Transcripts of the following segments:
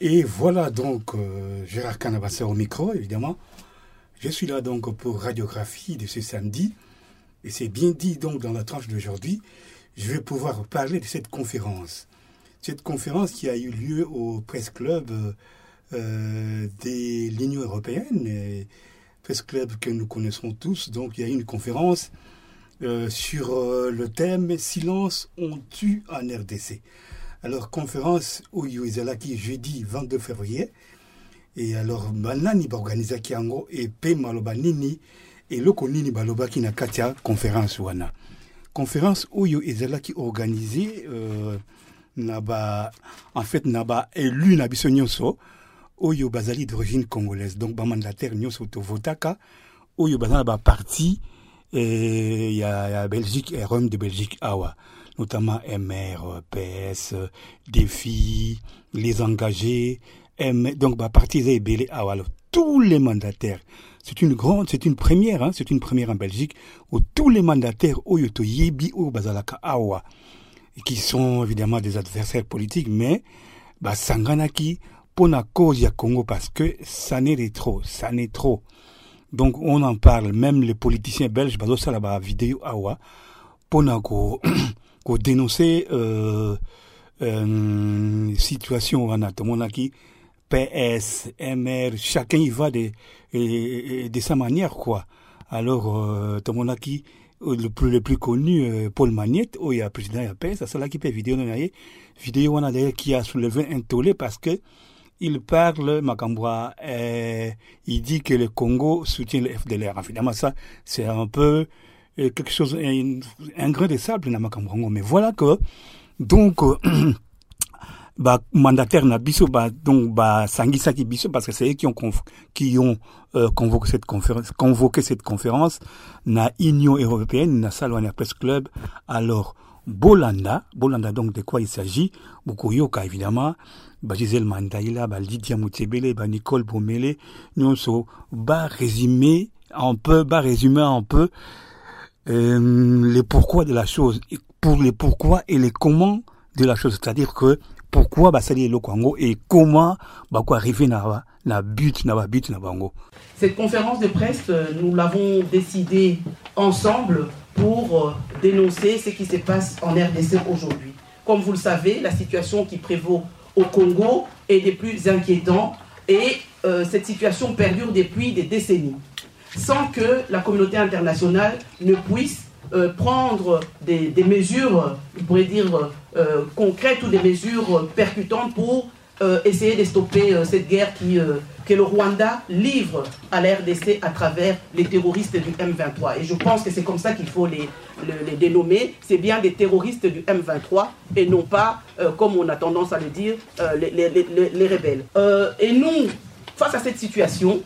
Et voilà donc euh, Gérard Canabasseur au micro, évidemment. Je suis là donc pour radiographie de ce samedi. Et c'est bien dit donc dans la tranche d'aujourd'hui, je vais pouvoir parler de cette conférence. Cette conférence qui a eu lieu au Presse Club euh, de l'Union européenne, Presse Club que nous connaissons tous. Donc il y a eu une conférence euh, sur le thème Silence on tue en RDC. Alors conférence au qui jeudi 22 février. Et alors manani ba organiser kiango et pe maloba nini et loko nini baloba ki na katia conférence wana. Conférence oyo qui organisé euh, na en fait na ba élu na biso nyonso oyo bazali d'origine congolaise donc ba mandataire nyonso to votaka oyo bazana ba parti et il y a, Belgique et Rome de Belgique awa notamment MR, PS, Défi, les engagés, M, donc bah parti Belé awa tous les mandataires c'est une grande, c'est une première, hein, c'est une première en Belgique où tous les mandataires Oyoto Yebi ou Bazalaka Awa, qui sont évidemment des adversaires politiques, mais bah, Sanganaki pour la Congo parce que ça n'est trop, ça n'est trop. Donc on en parle, même les politiciens belges, ça là vidéo Awa, pour ko dénoncer euh, euh, situation wana qui PS, MR, chacun y va de, de, sa manière, quoi. Alors, euh, Tomonaki, le plus, le plus connu, euh, Paul Magnette, où il y a président, il y a PS, c'est là qui fait vidéo, vidéo, on a d'ailleurs qui a soulevé un tollé parce que il parle, Makamboa, euh, il dit que le Congo soutient le FDLR. Évidemment, ça, c'est un peu euh, quelque chose, un, un grain de sable Makamboa. Mais voilà que, donc, euh, bah, mandataire na biso bah, donc bah sangisaki biso parce que c'est eux qui ont qui ont euh, convoqué cette conférence convoqué cette conférence na Union européenne na Salwania Press Club alors Bolanda Bolanda donc de quoi il s'agit? Bukoyoka évidemment bah Gisèle Mandaïla bah Lydia Moutebele bah Nicole Bomele nyonso bah résumer un peu bah résumer un peu euh, les pourquoi de la chose pour les pourquoi et les comment de la chose c'est-à-dire que pourquoi basali le Congo et comment quoi arriver na na but na but na bango. Cette conférence de presse, euh, nous l'avons décidé ensemble pour euh, dénoncer ce qui se passe en RDC aujourd'hui. Comme vous le savez, la situation qui prévaut au Congo est des plus inquiétants et cette situation perdure depuis des décennies, sans que la communauté internationale ne puisse prendre des, mesures, on pourrait dire, euh, concrètes ou des mesures percutantes pour euh, essayer de stopper euh, cette guerre qui, que le Rwanda livre à la RDC à travers les terroristes du M23. Et je pense que c'est comme ça qu'il faut les, les, dénommer. C'est bien des terroristes du M23 et non pas, comme on a tendance à le dire, les, les, rebelles. et nous, face à cette situation,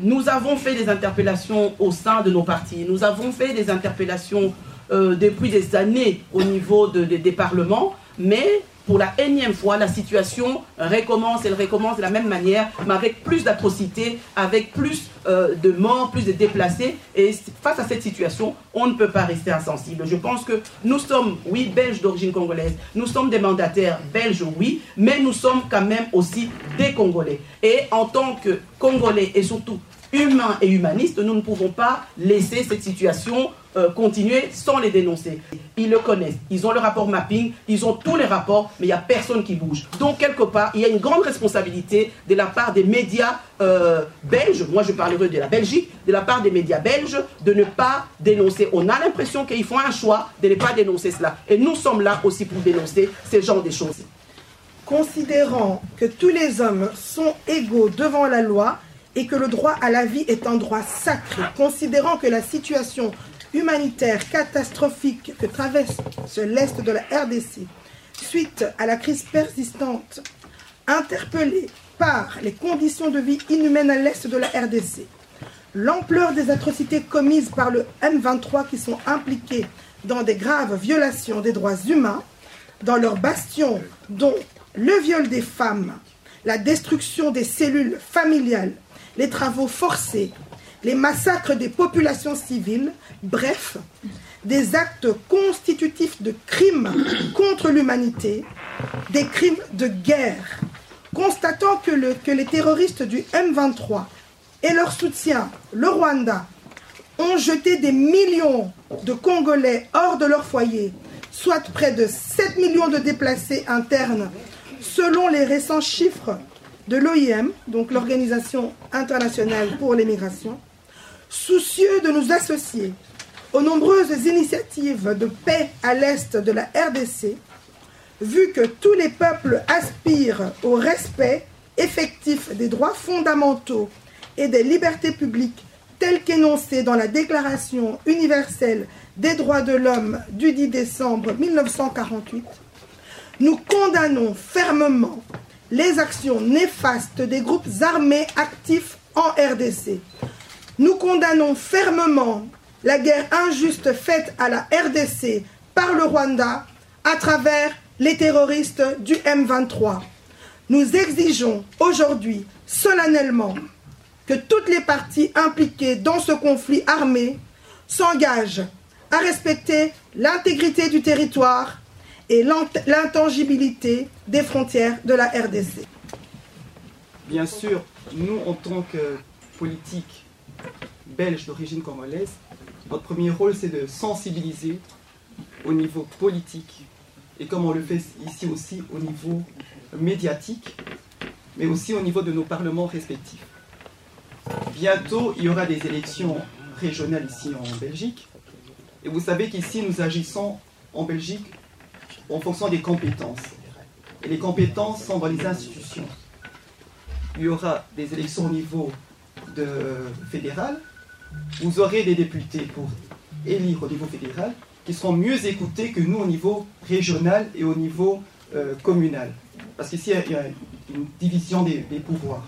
nous avons fait des interpellations au sein de nos partis. Nous avons fait des interpellations euh, depuis des années au niveau des parlements, mais pour la énième fois, la situation recommence, elle recommence de la même manière, mais avec plus d'atrocités, avec plus euh, de morts, plus de déplacés. Et face à cette situation, on ne peut pas rester insensible. Je pense que nous sommes, oui, belges d'origine congolaise, nous sommes des mandataires belges, oui, mais nous sommes quand même aussi des Congolais. Et en tant que Congolais et surtout humains et humanistes, nous ne pouvons pas laisser cette situation euh, continuer sans les dénoncer. Ils le connaissent, ils ont le rapport mapping, ils ont tous les rapports, mais il n'y a personne qui bouge. Donc, quelque part, il y a une grande responsabilité de la part des médias euh, belges, moi je parlerai de la Belgique, de la part des médias belges, de ne pas dénoncer. On a l'impression qu'ils font un choix de ne pas dénoncer cela. Et nous sommes là aussi pour dénoncer ce genre de choses. Considérant que tous les hommes sont égaux devant la loi, et que le droit à la vie est un droit sacré, considérant que la situation humanitaire catastrophique que traverse l'Est de la RDC suite à la crise persistante, interpellée par les conditions de vie inhumaines à l'Est de la RDC, l'ampleur des atrocités commises par le M23 qui sont impliqués dans des graves violations des droits humains, dans leurs bastions, dont le viol des femmes, la destruction des cellules familiales, les travaux forcés, les massacres des populations civiles, bref, des actes constitutifs de crimes contre l'humanité, des crimes de guerre Constatant que, le- que les terroristes du M23 et leur soutien, le Rwanda, ont jeté des millions de Congolais hors de leur foyer, soit près de 7 millions de déplacés internes, selon les récents chiffres de l'OIM, donc l'Organisation internationale pour les migrations, soucieux de nous associer aux nombreuses initiatives de paix à l'est de la RDC, vu que tous les peuples aspirent au respect effectif des droits fondamentaux et des libertés publiques tels qu'énoncés dans la Déclaration universelle des droits de l'homme du 10 décembre 1948, nous condamnons fermement les actions néfastes des groupes armés actifs en RDC. Nous condamnons fermement la guerre injuste faite à la RDC par le Rwanda à travers les terroristes du M23. Nous exigeons aujourd'hui solennellement que toutes les parties impliquées dans ce conflit armé s'engagent à respecter l'intégrité du territoire et l'int- l'intangibilité des frontières de la RDC. Bien sûr, nous, en tant que politique belge d'origine congolaise, notre premier rôle, c'est de sensibiliser au niveau politique, et comme on le fait ici aussi au niveau médiatique, mais aussi au niveau de nos parlements respectifs. Bientôt, il y aura des élections régionales ici en Belgique, et vous savez qu'ici, nous agissons en Belgique en fonction des compétences. Et les compétences sont dans les institutions il y aura des élections au niveau de fédéral, vous aurez des députés pour élire au niveau fédéral qui seront mieux écoutés que nous au niveau régional et au niveau euh, communal. Parce qu'ici, il y a une division des, pouvoirs.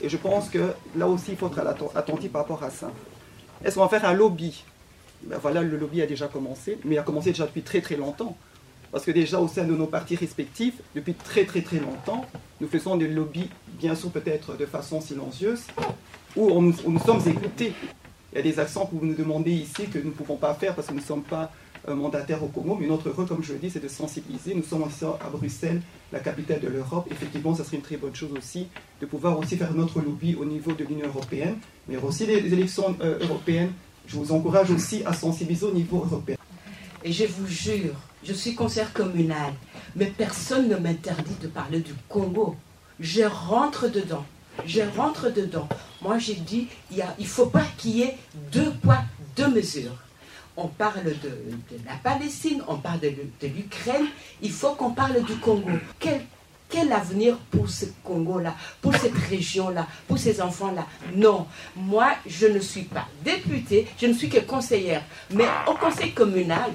Et je pense que là aussi, il faut être atten- attentif par rapport à ça. Est-ce qu'on va faire un lobby? Ben Voilà, le lobby a déjà commencé, mais il a commencé déjà depuis très très longtemps. Parce que déjà au sein de nos partis respectifs, depuis très très très longtemps, nous faisons des lobbies, bien sûr peut-être de façon silencieuse, où nous sommes écoutés. Il y a des accents que vous nous demandez ici que nous ne pouvons pas faire parce que nous ne sommes pas euh, mandataires au Congo, mais notre rôle, comme je le dis, c'est de sensibiliser. Nous sommes à Bruxelles, la capitale de l'Europe. Effectivement, ça serait une très bonne chose aussi de pouvoir aussi faire notre lobby au niveau de l'Union européenne, mais aussi les, les élections euh, européennes. Je vous encourage aussi à sensibiliser au niveau européen. Et je vous jure, je suis conseillère communale, mais personne ne m'interdit de parler du Congo. Je rentre dedans. Je rentre dedans. Moi, j'ai dit, il ne faut pas qu'il y ait deux poids, deux mesures. On parle de, la Palestine, on parle de, l'Ukraine, il faut qu'on parle du Congo. Quel, quel avenir pour ce Congo-là, pour cette région-là, pour ces enfants-là? Non, moi, je ne suis pas députée, je ne suis que conseillère. Mais au conseil communal,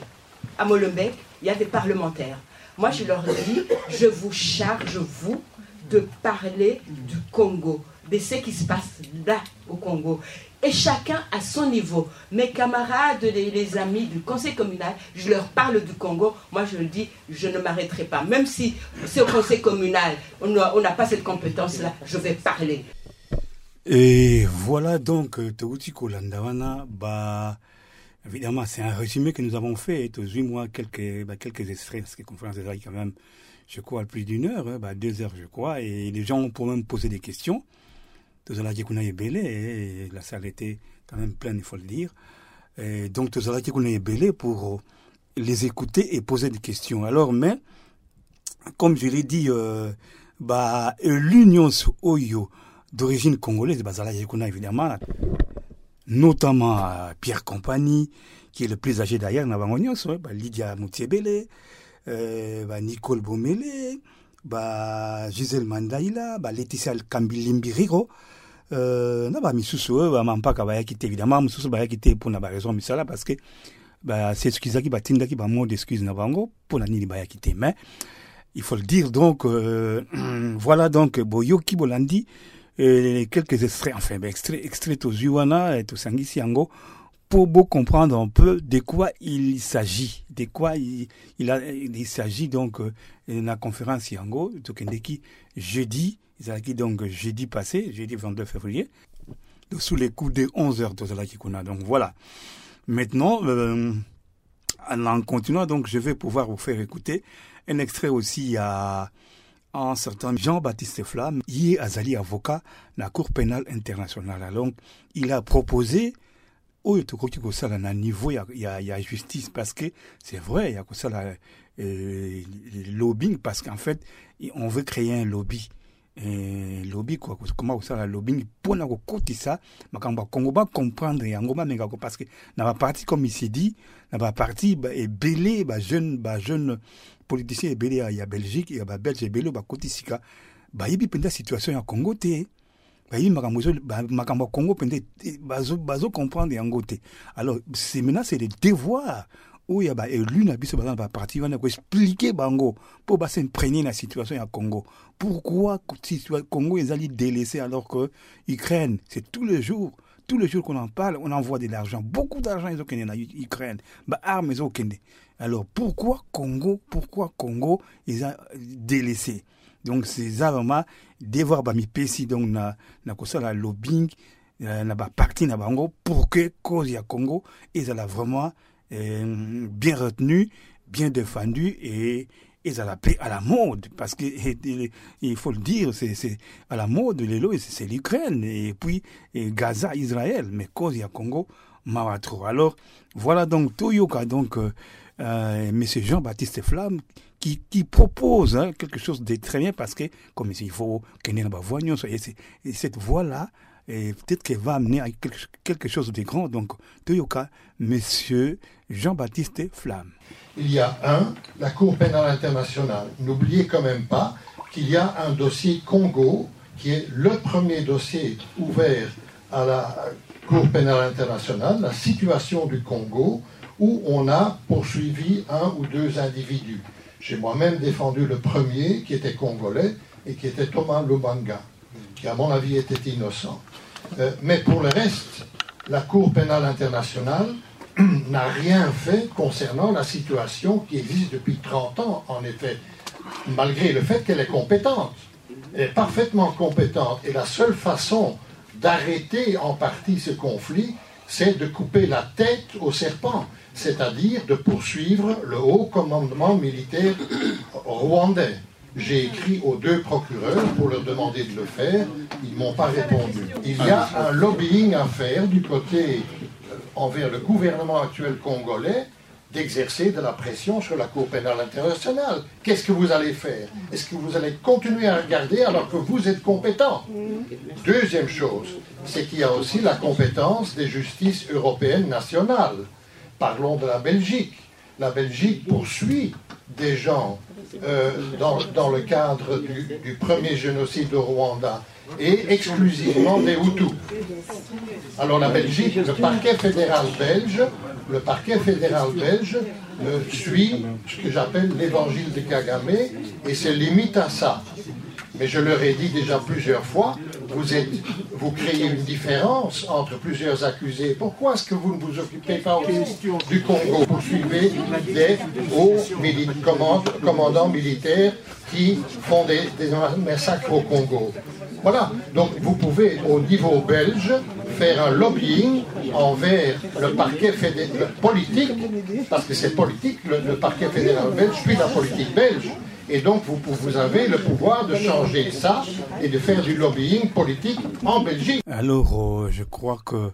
à Molenbeek, il y a des parlementaires. Moi, je leur dis, je vous charge, vous, de parler du Congo, de ce qui se passe là au Congo. Et chacun à son niveau. Mes camarades, les, les amis du conseil communal, je leur parle du Congo. Moi, je le dis, je ne m'arrêterai pas. Même si c'est au conseil communal, on n'a pas cette compétence-là, je vais parler. Et voilà donc euh, Touti Kolandawana, bah, évidemment, c'est un résumé que nous avons fait, tous huit mois, quelques, bah, quelques extraits, parce que la conférence des quand même, je crois, plus d'une heure, hein, bah, deux heures, je crois, et les gens ont même posé des questions. Tozalaki Kuna Ebele, la salle était quand même pleine, il faut le dire. Et donc, Tozalaki Kuna Ebele pour les écouter et poser des questions. Alors, mais, comme je l'ai dit, euh, bah, l'Union Oyo, d'origine congolaise, Bazala Yekuna évidemment, notamment euh, Pierre Compagnie, qui est le plus âgé d'ailleurs, Navangonios, bah, Lydia Moutiebele, euh, bah, Nicole Bomele, bah, Gisèle Mandaïla, bah, Laetitia Kambilimbiriro, euh, na ba misusu oyo bamampaka bayaki te évidemment mosusu bayaki te mpona baraison misala parce que baseexcusaki batindaki bamot d'excuse na bango mpona nini bayaki te mais il faut le dire donc euh, voilà donc boyoki bolandi euh, quelques extraits enfin extraits extraits tozwi wana tosangisi yango pour beau comprendre un peu de quoi il s'agit de quoi il, il, il s'agit donc euh, na conférence yango tokendeki jeudi donc jeudi passé jeudi 22 février donc, sous les coups de 11 heures tozalaki kuna donc voilà maintenant euh, en continuant donc je vais pouvoir vous faire écouter un extrait aussi à un certain Jean-Baptiste Flamme, il est Azali avocat la Cour pénale internationale. Donc, il a proposé au niveau il y a, il y a justice parce que c'est vrai il y a ça là euh, lobbying parce qu'en fait on veut créer un lobby. Et lobby quoi comment ça la lobbying pour na ça makamba Congo ba comprendre yango ba menga parce que na ba parti comme s'est dit na ba parti ba et belé ba jeune ba jeune politicien et belé ya Belgique ya ba Belge belé ba kotisika. Ba yibi penda situation ya Congo bayebi makambo makambo ya Congo penda bazo bazo comprendre yango te. Alors maintenant c'est le devoir oyo ya élu na biso baza na baparti wana expliquer bango mpo basimprégner la situation ya congo. Pourquoi congo ezali délaissé alors que ukraine c'est tous les jours tous les jours qu'on en parle on envoie de l'argent beaucoup d'argent ezokende na ukraine baarme ezokende alors pourquoi congo pourquoi congo eza délaissé? Donc c'est vraiment devoir bamipesi donc na, na kosala lobbying na baparti na bango pour que cause ya congo ezala vraiment bien retenu, bien défendu et ils à la paix à la mode. Parce que il faut le dire c'est à la mode l'élo c'est l'Ukraine et puis Gaza Israël. Mais cause il y a Congo Maratro. Alors voilà donc Toyoka donc euh, euh, monsieur Jean-Baptiste Flamme qui, propose hein, quelque chose de très bien parce que comme il faut qu'il y ait une et cette voie là et peut-être qu'elle va amener à quelque, chose de grand. Donc, Toyoka, Monsieur Jean-Baptiste Flamme. Il y a un, la Cour pénale internationale. N'oubliez quand même pas qu'il y a un dossier Congo qui est le premier dossier ouvert à la Cour pénale internationale, la situation du Congo, où on a poursuivi un ou deux individus. J'ai moi-même défendu le premier, qui était congolais, et qui était Thomas Lubanga, qui à mon avis était innocent. Euh, mais pour le reste, la Cour pénale internationale n'a rien fait concernant la situation qui existe depuis 30 ans, en effet, malgré le fait qu'elle est compétente. Elle est parfaitement compétente. Et la seule façon d'arrêter en partie ce conflit, c'est de couper la tête au serpent, c'est-à-dire de poursuivre le haut commandement militaire rwandais. J'ai écrit aux deux procureurs pour leur demander de le faire. Ils ne m'ont pas répondu. Il y a un lobbying à faire du côté euh, envers le gouvernement actuel congolais d'exercer de la pression sur la Cour pénale internationale. Qu'est-ce que vous allez faire? Est-ce que vous allez continuer à regarder alors que vous êtes compétent? Deuxième chose, c'est qu'il y a aussi la compétence des justices européennes nationales. Parlons de la Belgique. La Belgique poursuit des gens euh, dans, le cadre du, premier génocide au Rwanda et exclusivement des Hutus. Alors la Belgique, le parquet fédéral belge, le parquet fédéral belge suit ce que j'appelle l'évangile de Kagame et se limite à ça. Mais je leur ai dit déjà plusieurs fois, vous, créez une différence entre plusieurs accusés. Pourquoi est-ce que vous ne vous occupez pas du Congo? Vous suivez des hauts commandants militaires qui font des, massacres au Congo. Voilà, donc vous pouvez au niveau belge faire un lobbying envers le parquet fédéral politique, parce que c'est politique, le, parquet fédéral belge suit la politique belge. Et donc, vous, vous, avez le pouvoir de changer ça et de faire du lobbying politique en Belgique. Alors, euh, je crois que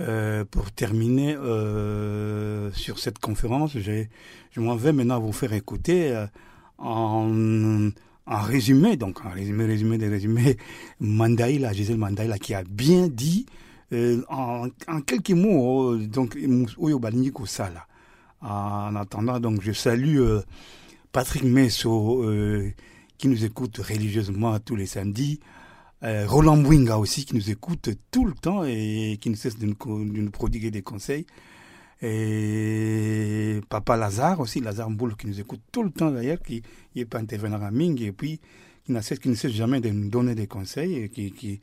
euh, pour terminer euh, sur cette conférence, je m'en vais maintenant vous faire écouter en, en, résumé, donc en résumé, résumé des résumés, Mandaïla, Gisèle Mandaïla, qui a bien dit en, en, quelques mots, donc, Oyo Sala. En attendant, donc, je salue Patrick Messo, euh, qui nous écoute religieusement tous les samedis. Euh, Roland Mwinga aussi, qui nous écoute tout le temps et qui ne cesse de nous, prodiguer des conseils. Et Papa Lazare aussi, Lazare Mboul, qui nous écoute tout le temps d'ailleurs, qui n'est pas intervenant à Ming, et puis qui ne cesse, qui ne jamais de nous donner des conseils, et qui, qui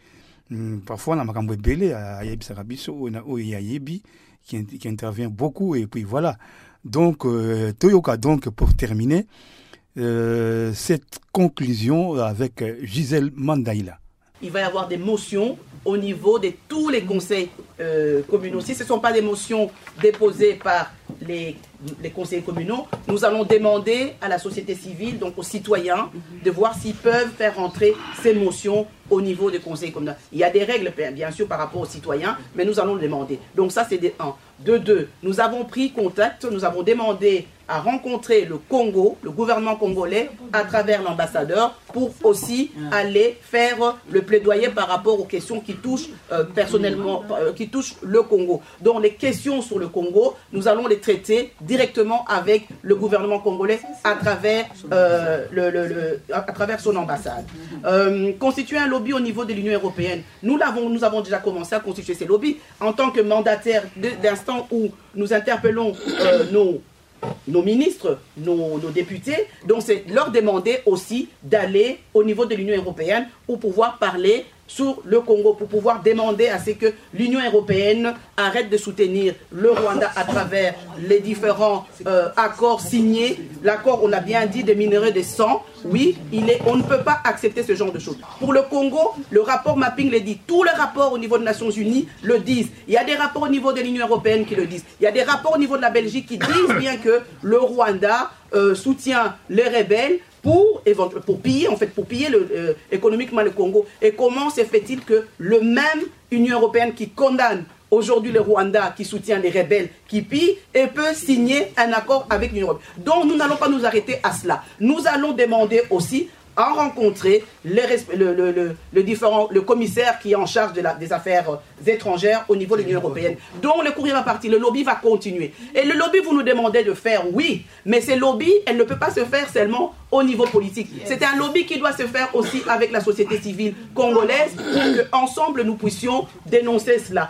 hum, parfois, on a Makambo Belé, à Yebi Sarabiso, ou Yebi, qui, qui intervient beaucoup, et puis voilà. Donc, euh, Toyoka, donc, pour terminer, euh, cette conclusion avec Gisèle Mandaïla. Il va y avoir des motions au niveau de tous les conseils euh, communaux. Si ce ne sont pas des motions déposées par les, conseillers communaux, nous allons demander à la société civile, donc aux citoyens, de voir s'ils peuvent faire rentrer ces motions au niveau des conseils communaux. Il y a des règles, bien sûr, par rapport aux citoyens, mais nous allons le demander. Donc ça, c'est des 1. De 2, nous avons pris contact, nous avons demandé à rencontrer le Congo, le gouvernement congolais, à travers l'ambassadeur, pour aussi aller faire le plaidoyer par rapport aux questions qui touchent euh, personnellement, euh, qui touchent le Congo. Donc les questions sur le Congo, nous allons les traiter directement avec le gouvernement congolais à travers, euh, le, le- le- à travers son ambassade. Constituer un lobby au niveau de l'Union européenne, nous, l'avons, nous avons déjà commencé à constituer ces lobbies en tant que mandataire d'instant où nous interpellons nos nos ministres, nos, députés. Donc c'est leur demander aussi d'aller au niveau de l'Union européenne pour pouvoir parler sur le Congo, pour pouvoir demander à ce que l'Union européenne arrête de soutenir le Rwanda à travers les différents euh, accords signés. L'accord, on a bien dit, des minerais de sang. Oui, il est, on ne peut pas accepter ce genre de choses. Pour le Congo, le rapport mapping le dit. Tous les rapports au niveau des Nations Unies le disent. Il y a des rapports au niveau de l'Union européenne qui le disent. Il y a des rapports au niveau de la Belgique qui disent bien que le Rwanda euh, soutient les rebelles pour, pour piller, fait, pour euh, économiquement le Congo. Et comment se fait-il que le même Union européenne qui condamne aujourd'hui le Rwanda, qui soutient les rebelles, qui pillent, et peut signer un accord avec l'Union européenne? Donc nous n'allons pas nous arrêter à cela. Nous allons demander aussi les resp- le, le- le- le différent, le commissaire qui est en charge de la- des affaires euh, étrangères au niveau de l'Union européenne. Donc le courrier va partir, le lobby va continuer. Et le lobby, vous nous demandez de faire, oui, mais ces lobbies, elle ne peut pas se faire seulement au niveau politique. C'est un lobby qui doit se faire aussi avec la société civile congolaise pour qu'ensemble nous puissions dénoncer cela.